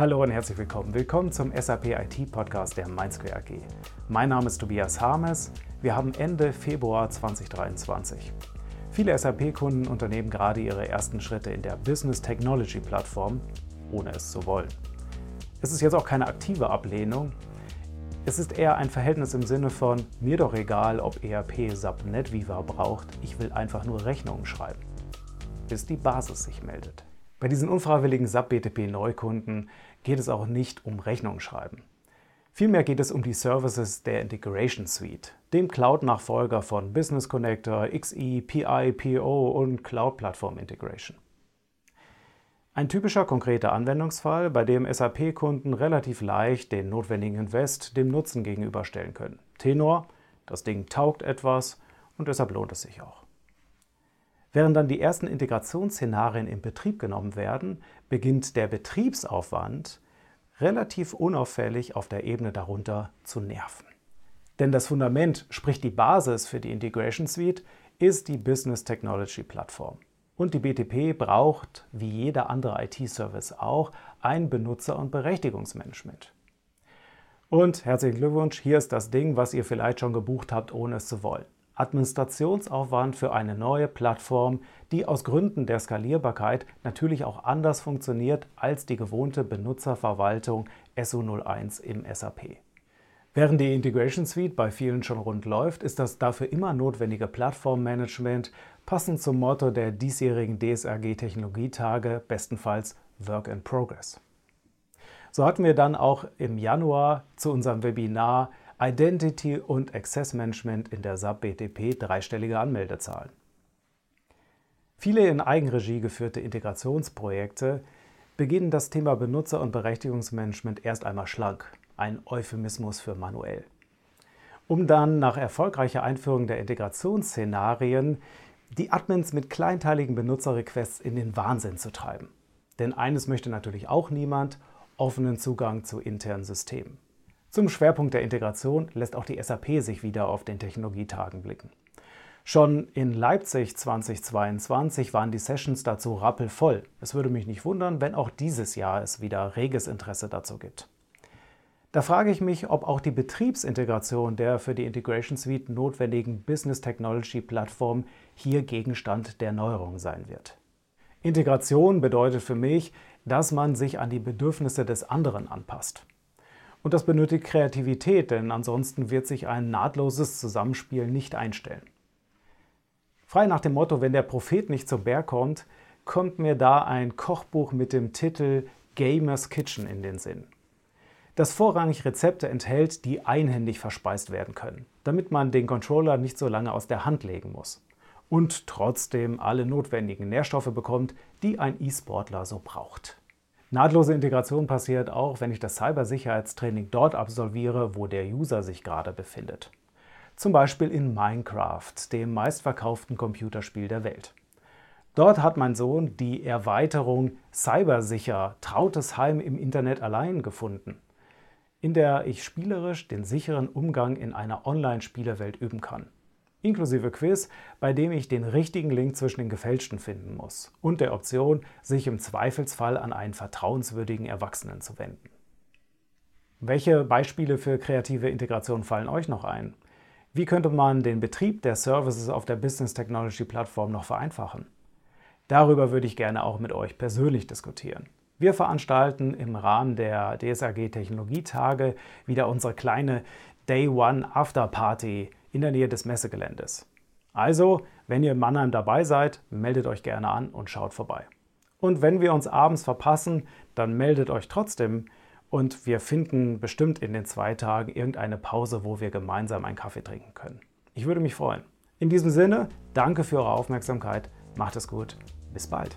Hallo und herzlich willkommen. Willkommen zum SAP IT Podcast der Mainsquare AG. Mein Name ist Tobias Harmes. Wir haben Ende Februar 2023. Viele SAP-Kunden unternehmen gerade ihre ersten Schritte in der Business Technology Plattform, ohne es zu wollen. Es ist jetzt auch keine aktive Ablehnung. Es ist eher ein Verhältnis im Sinne von mir doch egal, ob ERP SAP NetWeaver braucht, ich will einfach nur Rechnungen schreiben, bis die Basis sich meldet. Bei diesen unfreiwilligen SAP BTP Neukunden geht es auch nicht um Rechnungen schreiben. Vielmehr geht es um die Services der Integration Suite, dem Cloud-Nachfolger von Business Connector, XE, PI, PO und Cloud Platform Integration. Ein typischer konkreter Anwendungsfall, bei dem SAP-Kunden relativ leicht den notwendigen Invest dem Nutzen gegenüberstellen können. Tenor, das Ding taugt etwas und deshalb lohnt es sich auch. Während dann die ersten Integrationsszenarien in Betrieb genommen werden, beginnt der Betriebsaufwand relativ unauffällig auf der Ebene darunter zu nerven. Denn das Fundament, sprich die Basis für die Integration Suite, ist die Business Technology Plattform. Und die BTP braucht, wie jeder andere IT-Service auch, ein Benutzer- und Berechtigungsmanagement. Und herzlichen Glückwunsch, hier ist das Ding, was ihr vielleicht schon gebucht habt, ohne es zu wollen. Administrationsaufwand für eine neue Plattform, die aus Gründen der Skalierbarkeit natürlich auch anders funktioniert als die gewohnte Benutzerverwaltung SO01 im SAP. Während die Integration Suite bei vielen schon rund läuft, ist das dafür immer notwendige Plattformmanagement passend zum Motto der diesjährigen DSRG Technologietage bestenfalls Work in Progress. So hatten wir dann auch im Januar zu unserem Webinar Identity und Access Management in der SAP BTP dreistellige Anmeldezahlen. Viele in Eigenregie geführte Integrationsprojekte beginnen das Thema Benutzer- und Berechtigungsmanagement erst einmal schlank, ein Euphemismus für manuell. Um dann nach erfolgreicher Einführung der Integrationsszenarien die Admins mit kleinteiligen Benutzerrequests in den Wahnsinn zu treiben. Denn eines möchte natürlich auch niemand, offenen Zugang zu internen Systemen. Zum Schwerpunkt der Integration lässt auch die SAP sich wieder auf den Technologietagen blicken. Schon in Leipzig 2022 waren die Sessions dazu rappelvoll. Es würde mich nicht wundern, wenn auch dieses Jahr es wieder reges Interesse dazu gibt. Da frage ich mich, ob auch die Betriebsintegration der für die Integration Suite notwendigen Business Technology Plattform hier Gegenstand der Neuerung sein wird. Integration bedeutet für mich, dass man sich an die Bedürfnisse des anderen anpasst. Und das benötigt Kreativität, denn ansonsten wird sich ein nahtloses Zusammenspiel nicht einstellen. Frei nach dem Motto, wenn der Prophet nicht zum Berg kommt, kommt mir da ein Kochbuch mit dem Titel Gamers Kitchen in den Sinn. Das vorrangig Rezepte enthält, die einhändig verspeist werden können, damit man den Controller nicht so lange aus der Hand legen muss und trotzdem alle notwendigen Nährstoffe bekommt, die ein E-Sportler so braucht. Nahtlose Integration passiert auch, wenn ich das Cybersicherheitstraining dort absolviere, wo der User sich gerade befindet. Zum Beispiel in Minecraft, dem meistverkauften Computerspiel der Welt. Dort hat mein Sohn die Erweiterung Cybersicher Trautes Heim im Internet allein gefunden, in der ich spielerisch den sicheren Umgang in einer Online-Spielewelt üben kann inklusive Quiz, bei dem ich den richtigen Link zwischen den gefälschten finden muss und der Option, sich im Zweifelsfall an einen vertrauenswürdigen Erwachsenen zu wenden. Welche Beispiele für kreative Integration fallen euch noch ein? Wie könnte man den Betrieb der Services auf der Business Technology Plattform noch vereinfachen? Darüber würde ich gerne auch mit euch persönlich diskutieren. Wir veranstalten im Rahmen der DSAG Technologietage wieder unsere kleine Day One After Party in der Nähe des Messegeländes. Also, wenn ihr in Mannheim dabei seid, meldet euch gerne an und schaut vorbei. Und wenn wir uns abends verpassen, dann meldet euch trotzdem und wir finden bestimmt in den zwei Tagen irgendeine Pause, wo wir gemeinsam einen Kaffee trinken können. Ich würde mich freuen. In diesem Sinne, danke für eure Aufmerksamkeit, macht es gut, bis bald.